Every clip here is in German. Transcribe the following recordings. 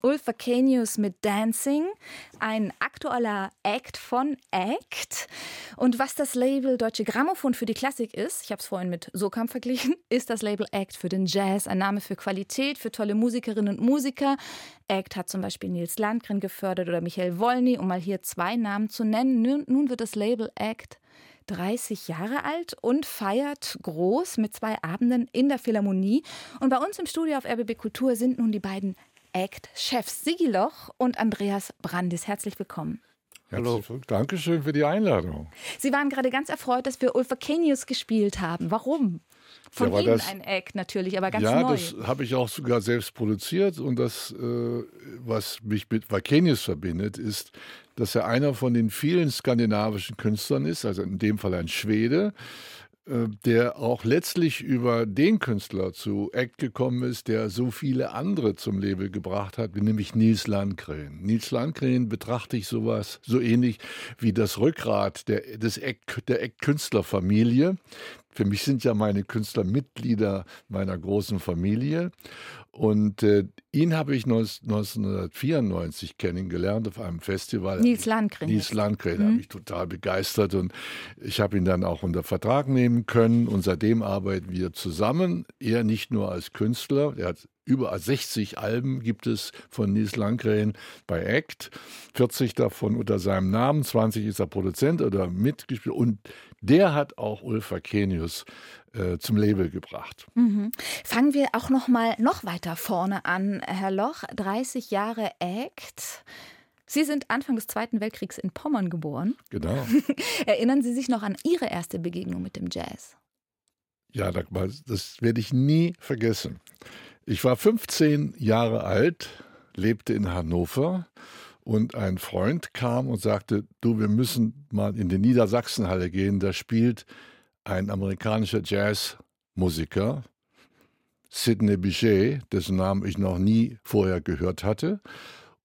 Ulfa Kenius mit Dancing, ein aktueller Act von Act. Und was das Label Deutsche Grammophon für die Klassik ist, ich habe es vorhin mit Sokam verglichen, ist das Label Act für den Jazz, ein Name für Qualität, für tolle Musikerinnen und Musiker. Act hat zum Beispiel Nils Landgren gefördert oder Michael Wolny, um mal hier zwei Namen zu nennen. Nun, nun wird das Label Act 30 Jahre alt und feiert groß mit zwei Abenden in der Philharmonie. Und bei uns im Studio auf RBB Kultur sind nun die beiden Act-Chefs Sigi Loch und Andreas Brandis. Herzlich willkommen. Hallo, Dankeschön für die Einladung. Sie waren gerade ganz erfreut, dass wir Ulfa Kenius gespielt haben. Warum? Von ja, Ihnen das, ein Act natürlich, aber ganz ja, neu. Ja, das habe ich auch sogar selbst produziert und das, äh, was mich mit Vakenius verbindet, ist, dass er einer von den vielen skandinavischen Künstlern ist, also in dem Fall ein Schwede, äh, der auch letztlich über den Künstler zu Act gekommen ist, der so viele andere zum Label gebracht hat, nämlich Nils Landgren. Nils Landgren betrachte ich sowas so ähnlich wie das Rückgrat der, der Act-Künstlerfamilie. Für mich sind ja meine Künstler Mitglieder meiner großen Familie. Und äh, ihn habe ich 1994 kennengelernt auf einem Festival. Nils Landgren. Nils Landgren, mhm. habe ich total begeistert. Und ich habe ihn dann auch unter Vertrag nehmen können. Und seitdem arbeiten wir zusammen. Er nicht nur als Künstler, er hat über 60 Alben gibt es von Nils Landgren bei Act, 40 davon unter seinem Namen, 20 ist er Produzent oder mitgespielt und der hat auch Ulfa Kenius äh, zum Label gebracht. Mhm. Fangen wir auch noch mal noch weiter vorne an, Herr Loch. 30 Jahre Act. Sie sind Anfang des Zweiten Weltkriegs in Pommern geboren. Genau. Erinnern Sie sich noch an Ihre erste Begegnung mit dem Jazz? Ja, das werde ich nie vergessen. Ich war 15 Jahre alt, lebte in Hannover und ein Freund kam und sagte, du, wir müssen mal in die Niedersachsenhalle gehen, da spielt ein amerikanischer Jazzmusiker, Sidney Bichet, dessen Namen ich noch nie vorher gehört hatte.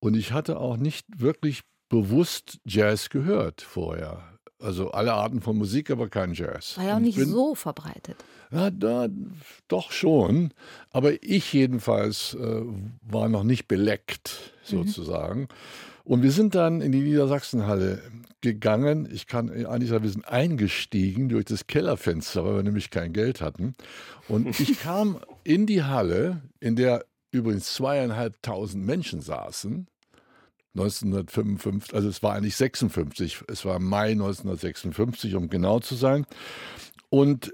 Und ich hatte auch nicht wirklich bewusst Jazz gehört vorher. Also alle Arten von Musik, aber kein Jazz. War ja auch nicht bin, so verbreitet. Ja, da, doch schon. Aber ich jedenfalls äh, war noch nicht beleckt, mhm. sozusagen. Mhm. Und wir sind dann in die Niedersachsenhalle gegangen. Ich kann eigentlich sagen, wir sind eingestiegen durch das Kellerfenster, weil wir nämlich kein Geld hatten. Und ich kam in die Halle, in der übrigens zweieinhalbtausend Menschen saßen. 1955, also es war eigentlich 56, es war Mai 1956, um genau zu sein. Und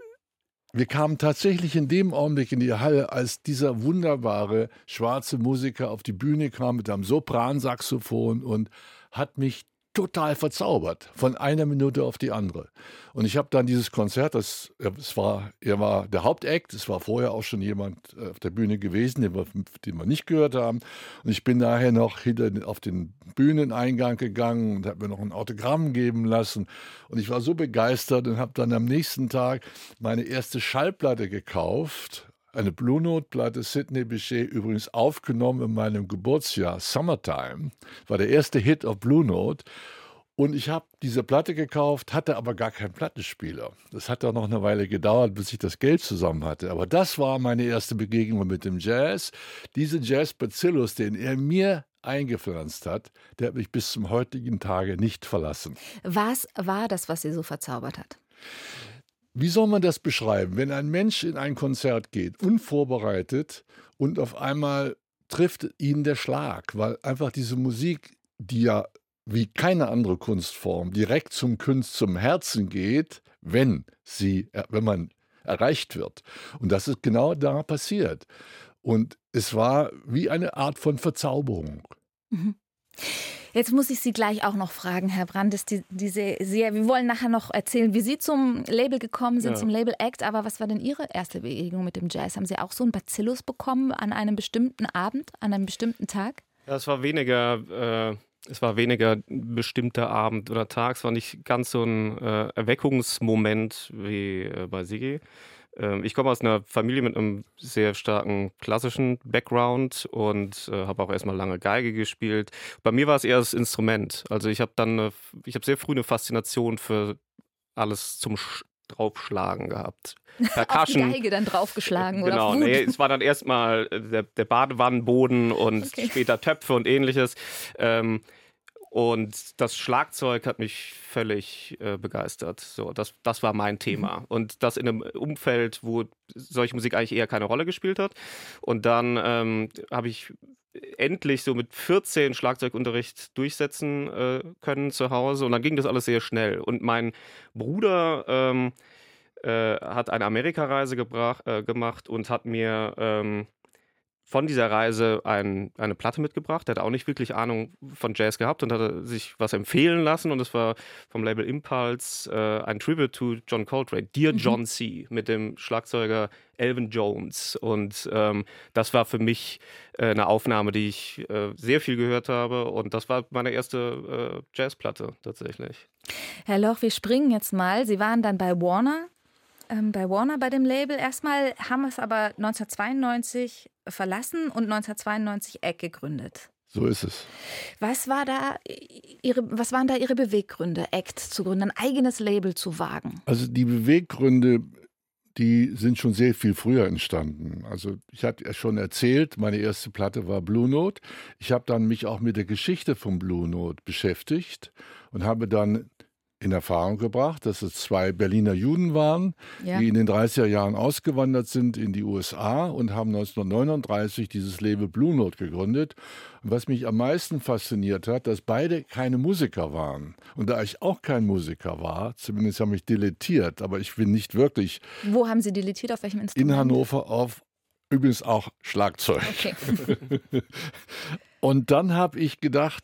wir kamen tatsächlich in dem Augenblick in die Halle, als dieser wunderbare schwarze Musiker auf die Bühne kam mit einem Sopransaxophon und hat mich total verzaubert von einer Minute auf die andere. Und ich habe dann dieses Konzert, das es war, er war der Hauptakt, es war vorher auch schon jemand äh, auf der Bühne gewesen, den wir, den wir nicht gehört haben. Und ich bin nachher noch hinter auf den Bühneneingang gegangen und habe mir noch ein Autogramm geben lassen. Und ich war so begeistert und habe dann am nächsten Tag meine erste Schallplatte gekauft eine Blue Note-Platte Sidney Bechet übrigens aufgenommen in meinem Geburtsjahr, Summertime. War der erste Hit auf Blue Note. Und ich habe diese Platte gekauft, hatte aber gar keinen Plattenspieler. Das hat auch noch eine Weile gedauert, bis ich das Geld zusammen hatte. Aber das war meine erste Begegnung mit dem Jazz. Diese Jazz-Bacillus, den er mir eingepflanzt hat, der hat mich bis zum heutigen Tage nicht verlassen. Was war das, was Sie so verzaubert hat? Wie soll man das beschreiben, wenn ein Mensch in ein Konzert geht, unvorbereitet und auf einmal trifft ihn der Schlag, weil einfach diese Musik, die ja wie keine andere Kunstform direkt zum Kunst zum Herzen geht, wenn sie wenn man erreicht wird. Und das ist genau da passiert. Und es war wie eine Art von Verzauberung. Mhm. Jetzt muss ich Sie gleich auch noch fragen, Herr Brandes, die, diese sehr, wir wollen nachher noch erzählen, wie Sie zum Label gekommen sind, ja. zum Label Act, aber was war denn Ihre erste Begegnung mit dem Jazz? Haben Sie auch so einen Bacillus bekommen an einem bestimmten Abend, an einem bestimmten Tag? Ja, es war weniger, äh, es war weniger ein bestimmter Abend oder Tag, es war nicht ganz so ein äh, Erweckungsmoment wie äh, bei Sigi. Ähm, ich komme aus einer Familie mit einem sehr starken klassischen Background und äh, habe auch erstmal lange Geige gespielt. Bei mir war es eher das Instrument. Also ich habe dann, eine, ich habe sehr früh eine Faszination für alles zum draufschlagen gehabt. Percussion. Auf die Geige dann draufgeschlagen oder Genau, es war dann erstmal der, der Badewannenboden und okay. später Töpfe und ähnliches. Ähm, und das Schlagzeug hat mich völlig äh, begeistert. So, das, das war mein Thema. Mhm. Und das in einem Umfeld, wo solche Musik eigentlich eher keine Rolle gespielt hat. Und dann ähm, habe ich endlich so mit 14 Schlagzeugunterricht durchsetzen äh, können zu Hause. Und dann ging das alles sehr schnell. Und mein Bruder ähm, äh, hat eine Amerikareise äh, gemacht und hat mir ähm, von dieser Reise ein, eine Platte mitgebracht. Er hat auch nicht wirklich Ahnung von Jazz gehabt und hatte sich was empfehlen lassen. Und es war vom Label Impulse äh, ein Tribute to John Coltrane, Dear mhm. John C., mit dem Schlagzeuger Elvin Jones. Und ähm, das war für mich äh, eine Aufnahme, die ich äh, sehr viel gehört habe. Und das war meine erste äh, Jazzplatte tatsächlich. Herr Loch, wir springen jetzt mal. Sie waren dann bei Warner ähm, bei Warner bei dem Label. Erstmal haben wir es aber 1992 verlassen und 1992 Egg gegründet. So ist es. Was, war da ihre, was waren da Ihre Beweggründe, ACT zu gründen, ein eigenes Label zu wagen? Also die Beweggründe, die sind schon sehr viel früher entstanden. Also ich hatte ja schon erzählt, meine erste Platte war Blue Note. Ich habe dann mich auch mit der Geschichte von Blue Note beschäftigt und habe dann in Erfahrung gebracht, dass es zwei Berliner Juden waren, ja. die in den 30er Jahren ausgewandert sind in die USA und haben 1939 dieses Label Blue Note gegründet. Und was mich am meisten fasziniert hat, dass beide keine Musiker waren. Und da ich auch kein Musiker war, zumindest habe ich dilettiert, aber ich bin nicht wirklich. Wo haben Sie dilettiert? Auf welchem Instrument? In Hannover auf übrigens auch Schlagzeug. Okay. und dann habe ich gedacht,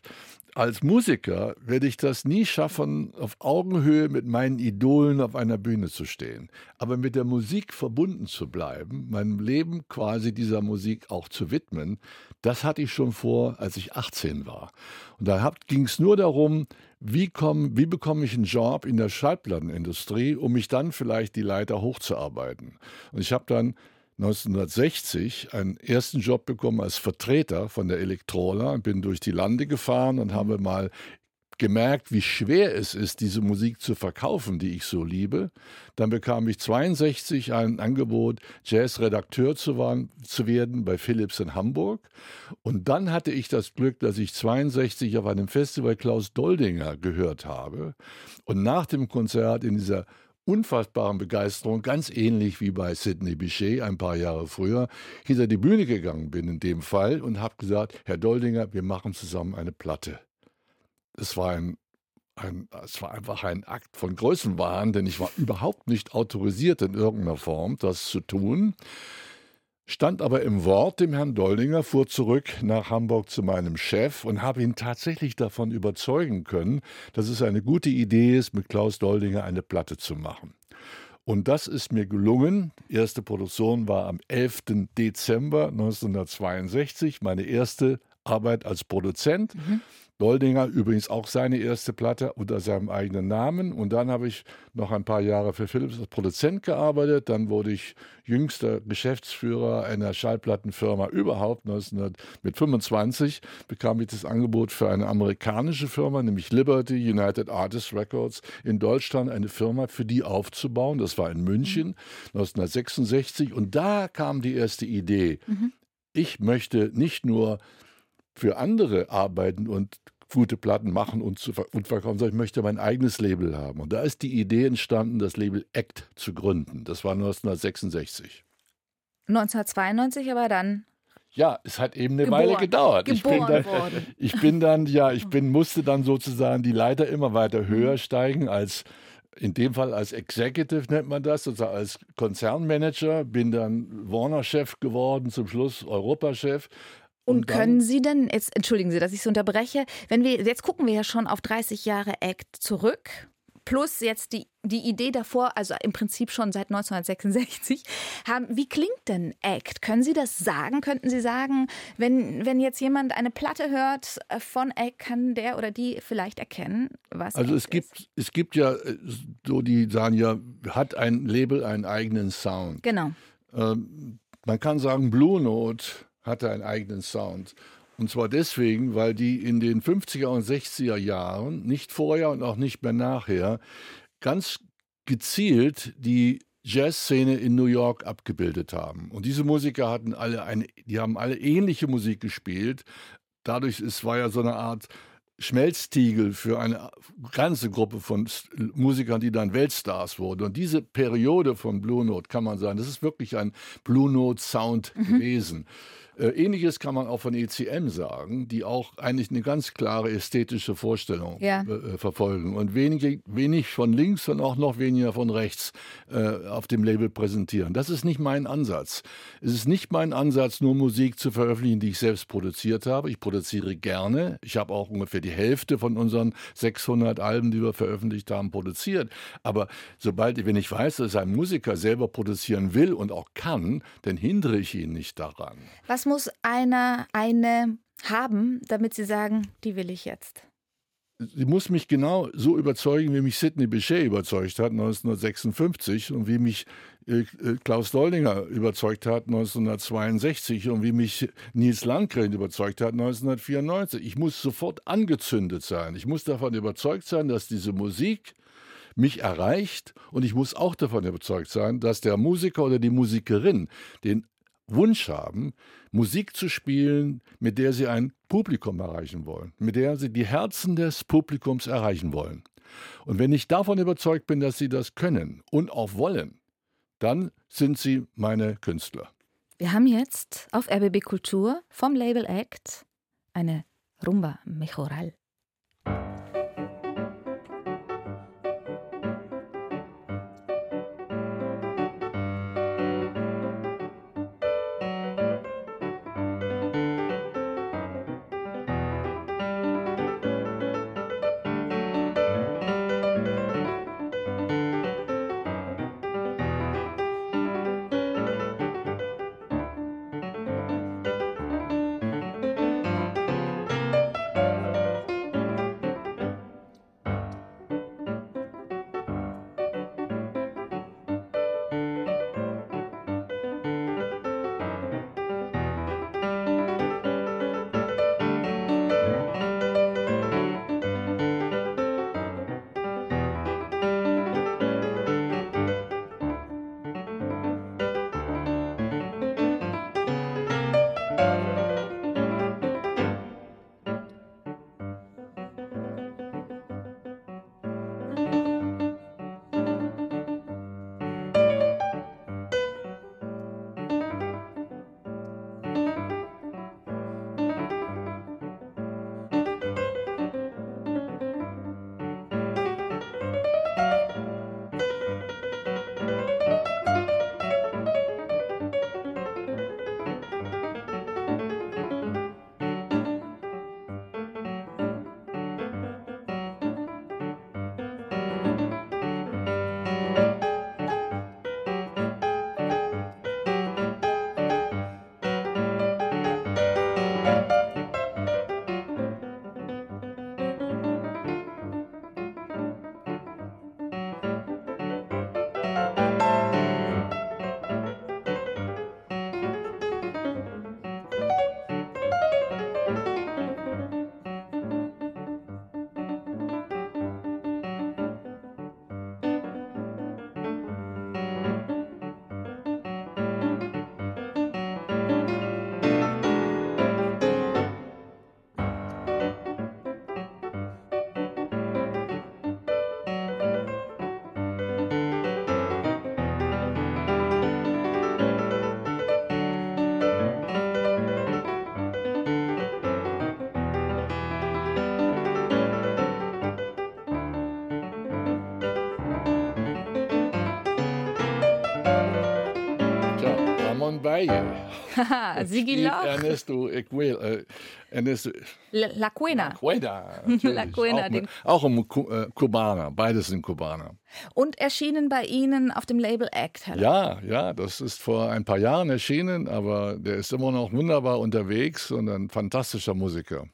als Musiker werde ich das nie schaffen, auf Augenhöhe mit meinen Idolen auf einer Bühne zu stehen. Aber mit der Musik verbunden zu bleiben, meinem Leben quasi dieser Musik auch zu widmen, das hatte ich schon vor, als ich 18 war. Und da ging es nur darum, wie, komm, wie bekomme ich einen Job in der Schallplattenindustrie, um mich dann vielleicht die Leiter hochzuarbeiten. Und ich habe dann 1960 einen ersten Job bekommen als Vertreter von der Elektrola und bin durch die Lande gefahren und habe mal gemerkt, wie schwer es ist, diese Musik zu verkaufen, die ich so liebe. Dann bekam ich 62 ein Angebot, Jazzredakteur zu, zu werden bei Philips in Hamburg. Und dann hatte ich das Glück, dass ich 62 auf einem Festival Klaus Doldinger gehört habe. Und nach dem Konzert in dieser unfassbaren Begeisterung, ganz ähnlich wie bei Sidney Bichet ein paar Jahre früher, hinter die Bühne gegangen bin in dem Fall und habe gesagt, Herr Doldinger, wir machen zusammen eine Platte. Es war ein ein, es war einfach ein Akt von Größenwahn, denn ich war überhaupt nicht autorisiert in irgendeiner Form, das zu tun stand aber im Wort dem Herrn Doldinger, fuhr zurück nach Hamburg zu meinem Chef und habe ihn tatsächlich davon überzeugen können, dass es eine gute Idee ist, mit Klaus Doldinger eine Platte zu machen. Und das ist mir gelungen. Erste Produktion war am 11. Dezember 1962, meine erste Arbeit als Produzent. Mhm. Doldinger übrigens auch seine erste Platte unter seinem eigenen Namen. Und dann habe ich noch ein paar Jahre für Philips als Produzent gearbeitet. Dann wurde ich jüngster Geschäftsführer einer Schallplattenfirma überhaupt. 1900, mit 25 bekam ich das Angebot für eine amerikanische Firma, nämlich Liberty United Artists Records in Deutschland, eine Firma für die aufzubauen. Das war in München mhm. 1966. Und da kam die erste Idee. Mhm. Ich möchte nicht nur für andere arbeiten und gute Platten machen und, zu, und verkaufen, sondern ich möchte mein eigenes Label haben. Und da ist die Idee entstanden, das Label ACT zu gründen. Das war 1966. 1992 aber dann ja, es hat eben eine geboren, Weile gedauert. ich bin, dann, ich bin dann, ja, ich bin, musste dann sozusagen die Leiter immer weiter höher mhm. steigen als in dem Fall als Executive nennt man das, also als Konzernmanager, bin dann Warner-Chef geworden, zum Schluss Europachef, und, können Sie denn, jetzt entschuldigen Sie, dass ich so unterbreche, wenn wir, jetzt gucken wir ja schon auf 30 Jahre Act zurück, plus jetzt die, die Idee davor, also im Prinzip schon seit 1966, haben, wie klingt denn Act? Können Sie das sagen? Könnten Sie sagen, wenn, wenn jetzt jemand eine Platte hört äh, von Act, kann der oder die vielleicht erkennen, was Also Act es gibt, ist? es gibt ja äh, so, die sagen ja, hat ein Label einen eigenen Sound. Genau. Ähm, man kann sagen, Blue Note hatte einen eigenen Sound. Und zwar deswegen, weil die in den 50er und 60er Jahren, nicht vorher und auch nicht mehr nachher, ganz gezielt die Jazzszene in New York abgebildet haben. Und diese Musiker hatten alle eine, die haben alle ähnliche Musik gespielt. Dadurch, es war ja so eine Art Schmelztiegel für eine ganze Gruppe von Musikern, die dann Weltstars wurden. Und diese Periode von Blue Note kann man sagen, das ist wirklich ein Blue Note Sound mhm. gewesen. Äh, ähnliches kann man auch von ECM sagen, die auch eigentlich eine ganz klare ästhetische Vorstellung ja. äh, verfolgen und wenige, wenig von links und auch noch weniger von rechts äh, auf dem Label präsentieren. Das ist nicht mein Ansatz. Es ist nicht mein Ansatz, nur Musik zu veröffentlichen, die ich selbst produziert habe. Ich produziere gerne. Ich habe auch ungefähr die Hälfte von unseren 600 Alben, die wir veröffentlicht haben, produziert. Aber sobald, wenn ich weiß, dass ein Musiker selber produzieren will und auch kann, dann hindere ich ihn nicht daran. Was muss einer, eine haben, damit Sie sagen, die will ich jetzt? Sie muss mich genau so überzeugen, wie mich Sidney Bechet überzeugt hat 1956 und wie mich äh, Klaus Doldinger überzeugt hat 1962 und wie mich Nils Landgren überzeugt hat 1994. Ich muss sofort angezündet sein. Ich muss davon überzeugt sein, dass diese Musik mich erreicht und ich muss auch davon überzeugt sein, dass der Musiker oder die Musikerin den Wunsch haben, Musik zu spielen, mit der sie ein Publikum erreichen wollen, mit der sie die Herzen des Publikums erreichen wollen. Und wenn ich davon überzeugt bin, dass sie das können und auch wollen, dann sind sie meine Künstler. Wir haben jetzt auf RBB Kultur vom Label Act eine Rumba Mejoral. Valle. Sigi Loch. Ernesto Equel, äh, Ernesto, La Cuena. La Cuena, La Cuena auch, auch ein äh, Kubaner, beides sind Kubaner. Und erschienen bei Ihnen auf dem Label Act, Herr Ja, ja, das ist vor ein paar Jahren erschienen, aber der ist immer noch wunderbar unterwegs und ein fantastischer Musiker.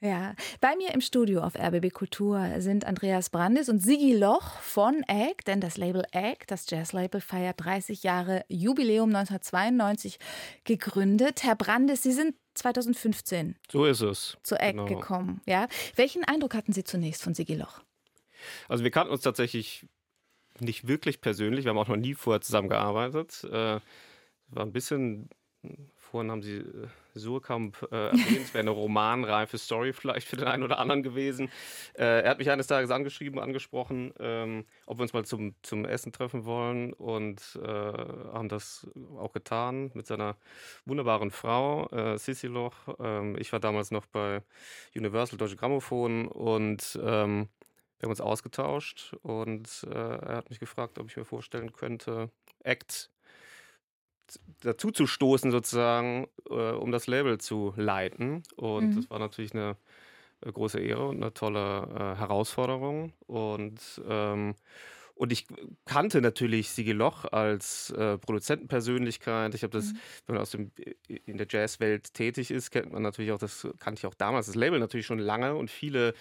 Ja, bei mir im Studio auf RBB Kultur sind Andreas Brandis und Sigi Loch von Egg, denn das Label Egg, das Jazzlabel, feiert 30 Jahre Jubiläum 1992 gegründet. Herr Brandis, Sie sind 2015 so ist es. zu Egg genau. gekommen. Ja? Welchen Eindruck hatten Sie zunächst von Sigi Loch? Also wir kannten uns tatsächlich nicht wirklich persönlich. Wir haben auch noch nie vorher zusammengearbeitet. Äh, war ein bisschen Vorhin haben Sie äh, Surkamp äh, erwähnt, es wäre eine romanreife Story vielleicht für den einen oder anderen gewesen. Äh, er hat mich eines Tages angeschrieben, angesprochen, ähm, ob wir uns mal zum, zum Essen treffen wollen und äh, haben das auch getan mit seiner wunderbaren Frau, äh, Sissi Loch. Ähm, ich war damals noch bei Universal Deutsche Grammophon und ähm, wir haben uns ausgetauscht und äh, er hat mich gefragt, ob ich mir vorstellen könnte, Act dazu zu stoßen, sozusagen, äh, um das Label zu leiten. Und mhm. das war natürlich eine äh, große Ehre und eine tolle äh, Herausforderung. Und ähm, und ich kannte natürlich Sigi Loch als äh, Produzentenpersönlichkeit. Ich habe das, mhm. wenn man aus dem, in der Jazzwelt tätig ist, kennt man natürlich auch, das kannte ich auch damals, das Label natürlich schon lange und viele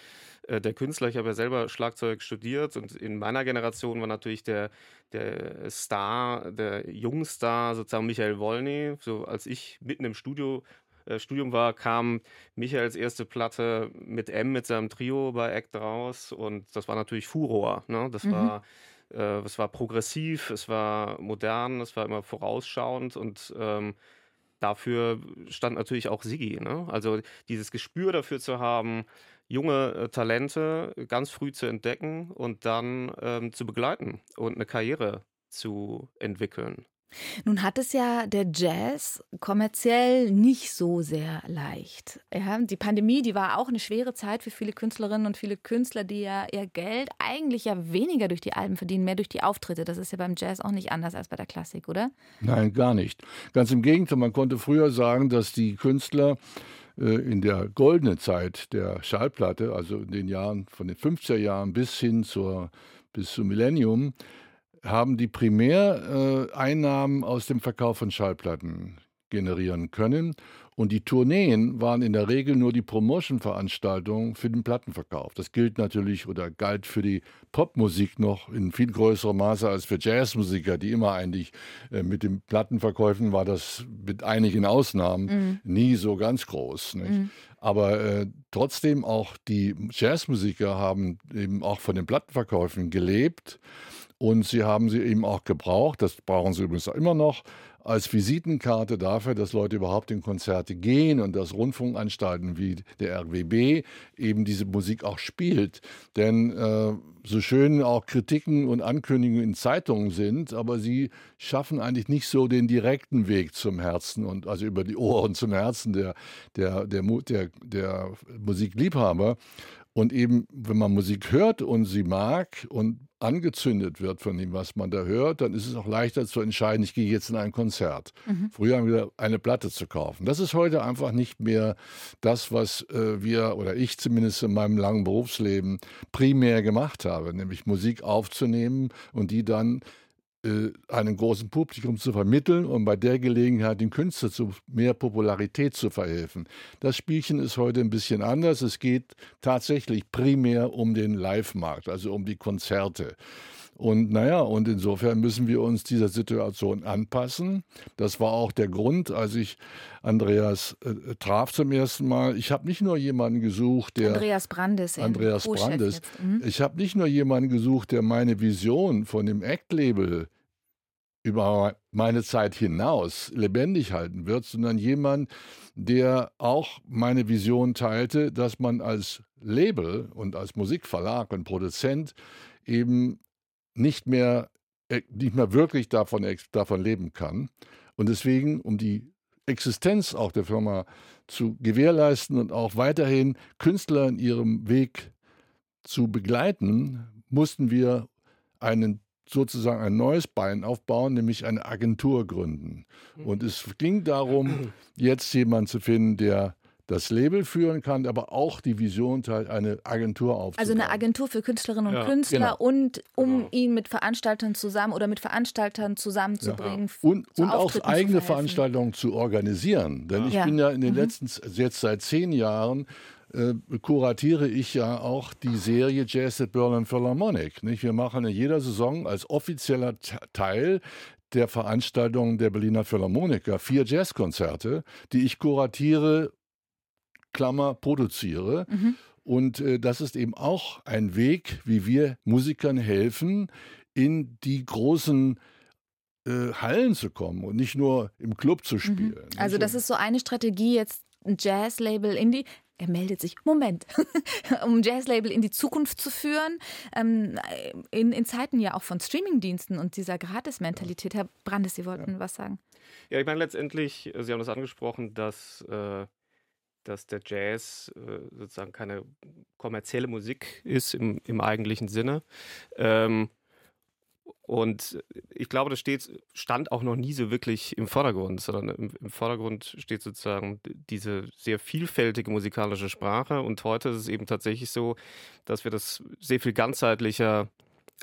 äh, der Künstler, ich habe ja selber Schlagzeug studiert und in meiner Generation war natürlich der, der Star, der Jungstar sozusagen Michael Wolny. So als ich mitten im Studio äh, Studium war, kam Michaels erste Platte mit M mit seinem Trio bei Act raus und das war natürlich Furor. Ne? Das mhm. war äh, es war progressiv, es war modern, es war immer vorausschauend und ähm, dafür stand natürlich auch Sigi. Ne? Also dieses Gespür dafür zu haben, junge äh, Talente ganz früh zu entdecken und dann ähm, zu begleiten und eine Karriere zu entwickeln. Nun hat es ja der Jazz kommerziell nicht so sehr leicht. Ja, die Pandemie, die war auch eine schwere Zeit für viele Künstlerinnen und viele Künstler, die ja ihr Geld eigentlich ja weniger durch die Alben verdienen, mehr durch die Auftritte. Das ist ja beim Jazz auch nicht anders als bei der Klassik, oder? Nein, gar nicht. Ganz im Gegenteil, man konnte früher sagen, dass die Künstler äh, in der goldenen Zeit der Schallplatte, also in den Jahren von den 50er Jahren bis hin zur bis zum Millennium, haben die Primäreinnahmen aus dem Verkauf von Schallplatten generieren können. Und die Tourneen waren in der Regel nur die Promotion-Veranstaltungen für den Plattenverkauf. Das gilt natürlich oder galt für die Popmusik noch in viel größerem Maße als für Jazzmusiker, die immer eigentlich äh, mit den Plattenverkäufen war das mit einigen Ausnahmen mhm. nie so ganz groß. Mhm. Aber äh, trotzdem auch die Jazzmusiker haben eben auch von den Plattenverkäufen gelebt. Und sie haben sie eben auch gebraucht, das brauchen sie übrigens auch immer noch, als Visitenkarte dafür, dass Leute überhaupt in Konzerte gehen und dass Rundfunkanstalten wie der RWB eben diese Musik auch spielt. Denn äh, so schön auch Kritiken und Ankündigungen in Zeitungen sind, aber sie schaffen eigentlich nicht so den direkten Weg zum Herzen und also über die Ohren zum Herzen der, der, der, der, der Musikliebhaber. Und eben, wenn man Musik hört und sie mag und angezündet wird von dem, was man da hört, dann ist es auch leichter zu entscheiden, ich gehe jetzt in ein Konzert. Mhm. Früher haben wir eine Platte zu kaufen. Das ist heute einfach nicht mehr das, was äh, wir oder ich zumindest in meinem langen Berufsleben primär gemacht habe, nämlich Musik aufzunehmen und die dann äh, einem großen Publikum zu vermitteln und bei der Gelegenheit den Künstler zu mehr Popularität zu verhelfen. Das Spielchen ist heute ein bisschen anders. Es geht tatsächlich primär um den Live-Markt, also um die Konzerte. Und naja, und insofern müssen wir uns dieser Situation anpassen. Das war auch der Grund, als ich Andreas äh, traf zum ersten Mal. Ich habe nicht nur jemanden gesucht, der. Andreas Brandes. Andreas Brandes. Mhm. Ich habe nicht nur jemanden gesucht, der meine Vision von dem Act-Label über meine Zeit hinaus lebendig halten wird, sondern jemand, der auch meine Vision teilte, dass man als Label und als Musikverlag und Produzent eben nicht mehr, äh, nicht mehr wirklich davon, davon leben kann. Und deswegen, um die Existenz auch der Firma zu gewährleisten und auch weiterhin Künstler in ihrem Weg zu begleiten, mussten wir einen sozusagen ein neues Bein aufbauen, nämlich eine Agentur gründen. Und es ging darum, jetzt jemanden zu finden, der das Label führen kann, aber auch die Vision teilt, eine Agentur aufzubauen. Also eine Agentur für Künstlerinnen und ja, Künstler genau. und um genau. ihn mit Veranstaltern zusammen oder mit Veranstaltern zusammenzubringen. Ja. Und, und auch eigene Veranstaltungen zu organisieren. Denn ja. ich bin ja in den mhm. letzten, jetzt seit zehn Jahren äh, kuratiere ich ja auch die Serie Jazz at Berlin Philharmonic. Nicht? Wir machen in jeder Saison als offizieller Teil der Veranstaltung der Berliner Philharmoniker vier Jazzkonzerte, die ich kuratiere Klammer produziere. Mhm. Und äh, das ist eben auch ein Weg, wie wir Musikern helfen, in die großen äh, Hallen zu kommen und nicht nur im Club zu mhm. spielen. Mhm. Also das ist so eine Strategie, jetzt ein Jazz-Label in die er meldet sich, Moment, um Jazzlabel in die Zukunft zu führen, ähm, in, in Zeiten ja auch von Streamingdiensten und dieser Gratis-Mentalität. Herr Brandes, Sie wollten ja. was sagen. Ja, ich meine letztendlich, Sie haben das angesprochen, dass, äh, dass der Jazz äh, sozusagen keine kommerzielle Musik ist im, im eigentlichen Sinne. Ähm, und ich glaube, das steht, stand auch noch nie so wirklich im Vordergrund, sondern im, im, Vordergrund steht sozusagen diese sehr vielfältige musikalische Sprache. Und heute ist es eben tatsächlich so, dass wir das sehr viel ganzheitlicher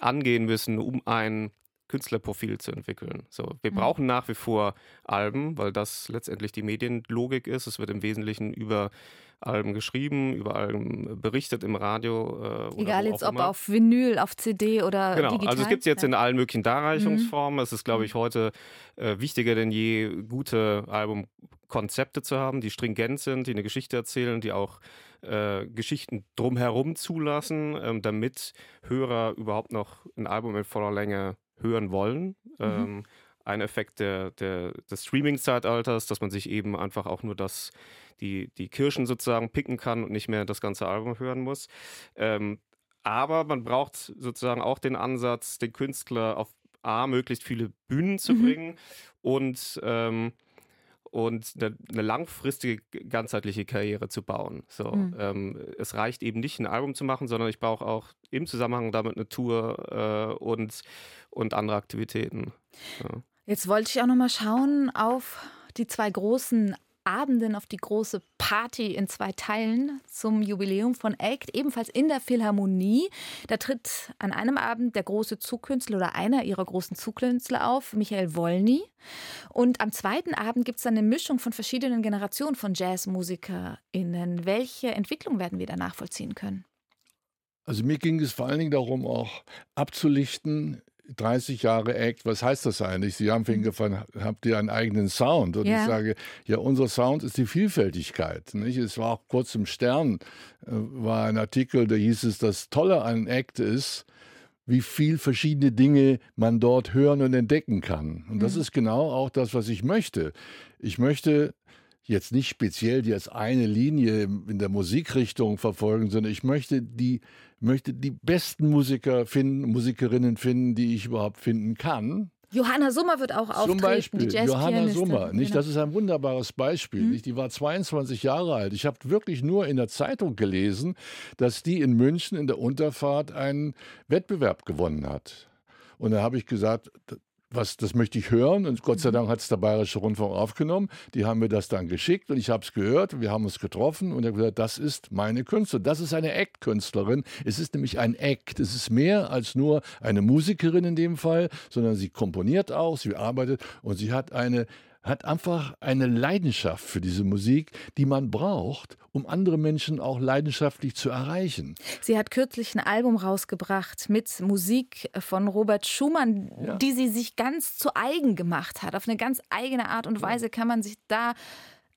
angehen müssen, um ein Künstlerprofil zu entwickeln. So, wir mhm. brauchen nach wie vor Alben, weil das letztendlich die Medienlogik ist. Es wird im Wesentlichen über Alben geschrieben, über Alben berichtet im Radio. Äh, Egal jetzt ob auf Vinyl, auf CD oder genau. digital. Also es gibt es jetzt ja. in allen möglichen Darreichungsformen. Mhm. Es ist, glaube ich, mhm. heute äh, wichtiger denn je, gute Albumkonzepte zu haben, die stringent sind, die eine Geschichte erzählen, die auch äh, Geschichten drumherum zulassen, ähm, damit Hörer überhaupt noch ein Album in voller Länge hören wollen. Mhm. Ähm, ein Effekt der, der, des Streaming-Zeitalters, dass man sich eben einfach auch nur das, die, die Kirschen sozusagen picken kann und nicht mehr das ganze Album hören muss. Ähm, aber man braucht sozusagen auch den Ansatz, den Künstler auf A, möglichst viele Bühnen zu mhm. bringen und ähm, und eine, eine, langfristige, ganzheitliche Karriere zu bauen. So, mhm. ähm, es reicht eben nicht, ein Album zu machen, sondern ich brauche auch im Zusammenhang damit eine Tour äh, und, und andere Aktivitäten. Ja. Jetzt wollte ich auch noch mal schauen auf die zwei großen Abenden auf die große Party in zwei Teilen zum Jubiläum von ACT, ebenfalls in der Philharmonie. Da tritt an einem Abend der große Zugkünstler oder einer ihrer großen Zugkünstler auf, Michael Wolny. Und am zweiten Abend gibt es dann eine Mischung von verschiedenen Generationen von JazzmusikerInnen. Welche Entwicklung werden wir da nachvollziehen können? Also mir ging es vor allen Dingen darum, auch abzulichten, 30 Jahre Act, was heißt das eigentlich? Sie haben vorhin mhm. gefragt, habt ihr einen eigenen Sound? Und ja. ich sage, ja, unser Sound ist die Vielfältigkeit. Nicht? Es war auch kurz im Stern, äh, war ein Artikel, da hieß es, das Tolle an Act ist, wie viel verschiedene Dinge man dort hören und entdecken kann. Und das mhm. ist genau auch das, was ich möchte. Ich möchte jetzt nicht speziell die als eine Linie in der Musikrichtung verfolgen, sondern ich möchte die möchte die besten Musiker finden, Musikerinnen finden, die ich überhaupt finden kann. Johanna Sommer wird auch auftreten, Zum Beispiel, die Johanna Sommer, nicht? Genau. Das ist ein wunderbares Beispiel. Mhm. Nicht? Die war 22 Jahre alt. Ich habe wirklich nur in der Zeitung gelesen, dass die in München in der Unterfahrt einen Wettbewerb gewonnen hat. Und da habe ich gesagt, was, das möchte ich hören. Und Gott sei mhm. Dank hat es der Bayerische Rundfunk aufgenommen. Die haben mir das dann geschickt und ich habe es gehört. Wir haben uns getroffen und er hat gesagt, das ist meine Künstlerin. Das ist eine Act-Künstlerin. Es ist nämlich ein Act. Es ist mehr als nur eine Musikerin in dem Fall, sondern sie komponiert auch, sie arbeitet und sie hat eine hat einfach eine Leidenschaft für diese Musik, die man braucht, um andere Menschen auch leidenschaftlich zu erreichen. Sie hat kürzlich ein Album rausgebracht mit Musik von Robert Schumann, ja. die sie sich ganz zu eigen gemacht hat. Auf eine ganz eigene Art und Weise kann man sich da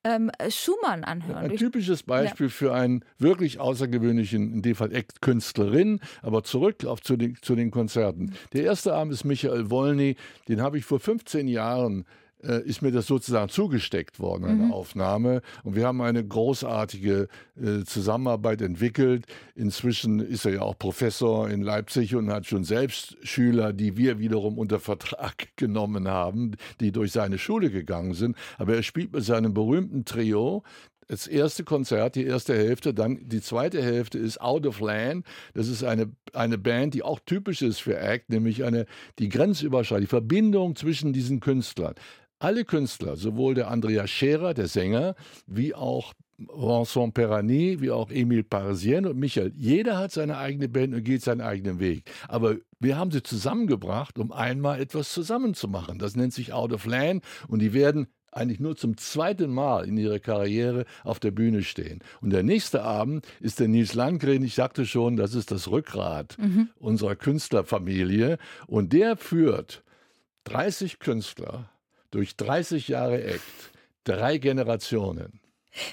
ähm, Schumann anhören. Ein typisches Beispiel ja. für einen wirklich außergewöhnlichen, in dem Fall Künstlerin, aber zurück auf zu den, zu den Konzerten. Der erste Abend ist Michael Wolny, den habe ich vor 15 Jahren äh, ist mir das sozusagen zugesteckt worden, eine mhm. Aufnahme. Und wir haben eine großartige äh, Zusammenarbeit entwickelt. Inzwischen ist er ja auch Professor in Leipzig und hat schon selbst Schüler, die wir wiederum unter Vertrag genommen haben, die durch seine Schule gegangen sind. Aber er spielt mit seinem berühmten Trio, das erste Konzert, die erste Hälfte, dann die zweite Hälfte ist Out of Land. Das ist eine, eine Band, die auch typisch ist für Act, nämlich eine, die Grenzüberschreitung, die Verbindung zwischen diesen Künstlern alle Künstler, sowohl der Andreas Scherer, der Sänger, wie auch Vincent Perani, wie auch Emile Parisien und Michael. Jeder hat seine eigene Band und geht seinen eigenen Weg. Aber wir haben sie zusammengebracht, um einmal etwas zusammenzumachen. Das nennt sich Out of Land und die werden eigentlich nur zum zweiten Mal in ihrer Karriere auf der Bühne stehen. Und der nächste Abend ist der Nils Landgren, ich sagte schon, das ist das Rückgrat mhm. unserer Künstlerfamilie. Und der führt 30 Künstler durch 30 Jahre Act, drei Generationen.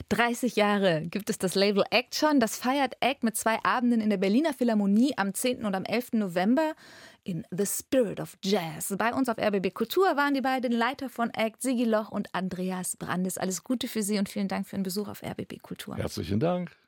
30 Jahre gibt es das Label Act schon. Das feiert Act mit zwei Abenden in der Berliner Philharmonie am 10. und am 11. November in The Spirit of Jazz. Bei uns auf RBB Kultur waren die beiden Leiter von Act, Sigi Loch und Andreas Brandes. Alles Gute für Sie und vielen Dank für den Besuch auf RBB Kultur. Herzlichen Dank.